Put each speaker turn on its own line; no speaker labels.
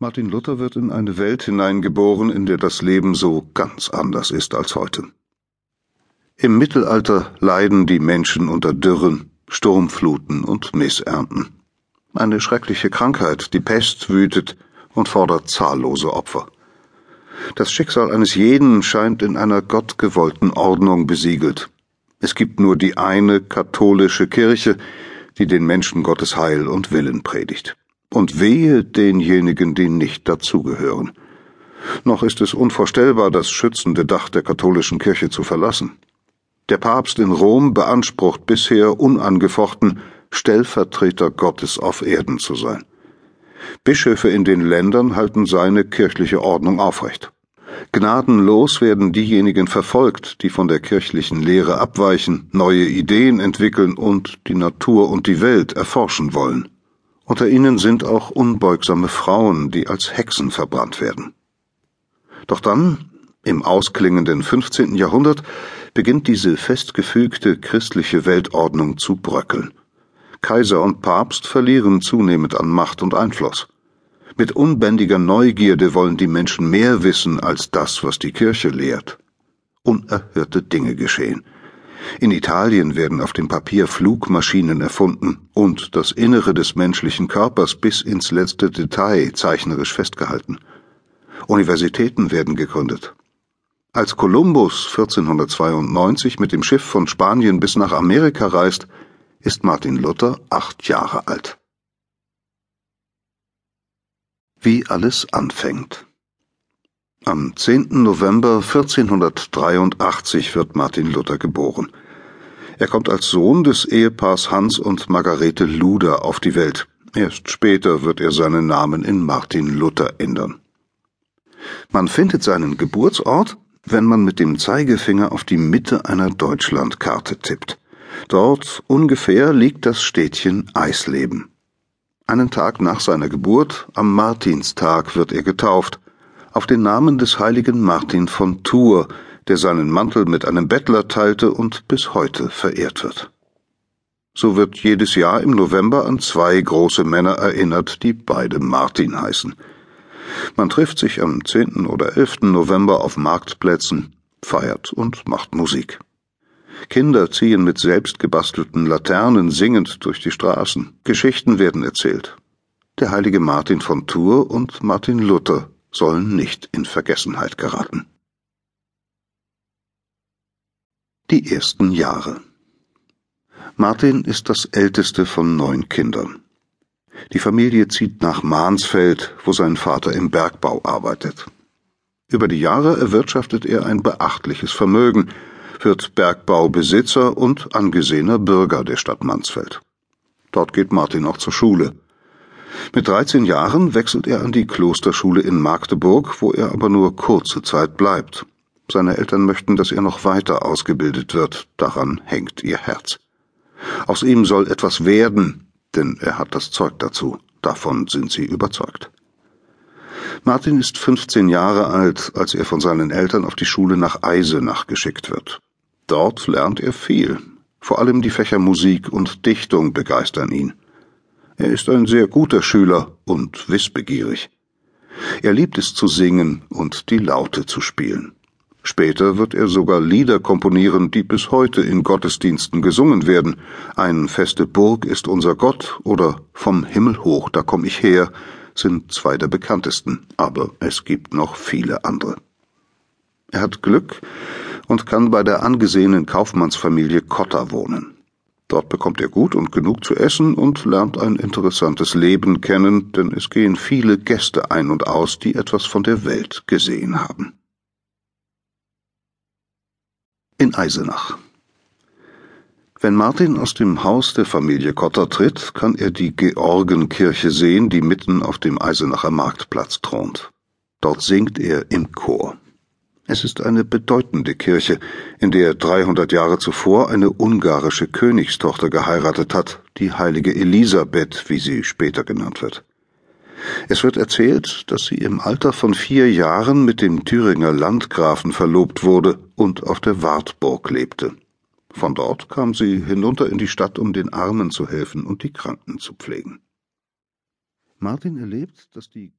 Martin Luther wird in eine Welt hineingeboren, in der das Leben so ganz anders ist als heute. Im Mittelalter leiden die Menschen unter Dürren, Sturmfluten und Missernten. Eine schreckliche Krankheit, die Pest, wütet und fordert zahllose Opfer. Das Schicksal eines jeden scheint in einer gottgewollten Ordnung besiegelt. Es gibt nur die eine katholische Kirche, die den Menschen Gottes Heil und Willen predigt und wehe denjenigen, die nicht dazugehören. Noch ist es unvorstellbar, das schützende Dach der katholischen Kirche zu verlassen. Der Papst in Rom beansprucht bisher unangefochten, Stellvertreter Gottes auf Erden zu sein. Bischöfe in den Ländern halten seine kirchliche Ordnung aufrecht. Gnadenlos werden diejenigen verfolgt, die von der kirchlichen Lehre abweichen, neue Ideen entwickeln und die Natur und die Welt erforschen wollen. Unter ihnen sind auch unbeugsame Frauen, die als Hexen verbrannt werden. Doch dann, im ausklingenden 15. Jahrhundert, beginnt diese festgefügte christliche Weltordnung zu bröckeln. Kaiser und Papst verlieren zunehmend an Macht und Einfluss. Mit unbändiger Neugierde wollen die Menschen mehr wissen als das, was die Kirche lehrt. Unerhörte Dinge geschehen. In Italien werden auf dem Papier Flugmaschinen erfunden und das Innere des menschlichen Körpers bis ins letzte Detail zeichnerisch festgehalten. Universitäten werden gegründet. Als Kolumbus 1492 mit dem Schiff von Spanien bis nach Amerika reist, ist Martin Luther acht Jahre alt. Wie alles anfängt. Am 10. November 1483 wird Martin Luther geboren. Er kommt als Sohn des Ehepaars Hans und Margarete Luder auf die Welt. Erst später wird er seinen Namen in Martin Luther ändern. Man findet seinen Geburtsort, wenn man mit dem Zeigefinger auf die Mitte einer Deutschlandkarte tippt. Dort ungefähr liegt das Städtchen Eisleben. Einen Tag nach seiner Geburt, am Martinstag, wird er getauft auf den Namen des heiligen Martin von Tours, der seinen Mantel mit einem Bettler teilte und bis heute verehrt wird. So wird jedes Jahr im November an zwei große Männer erinnert, die beide Martin heißen. Man trifft sich am 10. oder 11. November auf Marktplätzen, feiert und macht Musik. Kinder ziehen mit selbstgebastelten Laternen singend durch die Straßen, Geschichten werden erzählt. Der heilige Martin von Tours und Martin Luther sollen nicht in Vergessenheit geraten. Die ersten Jahre Martin ist das älteste von neun Kindern. Die Familie zieht nach Mansfeld, wo sein Vater im Bergbau arbeitet. Über die Jahre erwirtschaftet er ein beachtliches Vermögen, wird Bergbaubesitzer und angesehener Bürger der Stadt Mansfeld. Dort geht Martin auch zur Schule. Mit 13 Jahren wechselt er an die Klosterschule in Magdeburg, wo er aber nur kurze Zeit bleibt. Seine Eltern möchten, dass er noch weiter ausgebildet wird, daran hängt ihr Herz. Aus ihm soll etwas werden, denn er hat das Zeug dazu, davon sind sie überzeugt. Martin ist 15 Jahre alt, als er von seinen Eltern auf die Schule nach Eisenach geschickt wird. Dort lernt er viel, vor allem die Fächer Musik und Dichtung begeistern ihn. Er ist ein sehr guter Schüler und wissbegierig. Er liebt es zu singen und die Laute zu spielen. Später wird er sogar Lieder komponieren, die bis heute in Gottesdiensten gesungen werden. Ein feste Burg ist unser Gott oder Vom Himmel hoch, da komm ich her, sind zwei der bekanntesten, aber es gibt noch viele andere. Er hat Glück und kann bei der angesehenen Kaufmannsfamilie Cotta wohnen. Dort bekommt er gut und genug zu essen und lernt ein interessantes Leben kennen, denn es gehen viele Gäste ein und aus, die etwas von der Welt gesehen haben. In Eisenach. Wenn Martin aus dem Haus der Familie Kotter tritt, kann er die Georgenkirche sehen, die mitten auf dem Eisenacher Marktplatz thront. Dort singt er im Chor. Es ist eine bedeutende Kirche, in der 300 Jahre zuvor eine ungarische Königstochter geheiratet hat, die heilige Elisabeth, wie sie später genannt wird. Es wird erzählt, dass sie im Alter von vier Jahren mit dem Thüringer Landgrafen verlobt wurde und auf der Wartburg lebte. Von dort kam sie hinunter in die Stadt, um den Armen zu helfen und die Kranken zu pflegen. Martin erlebt, dass die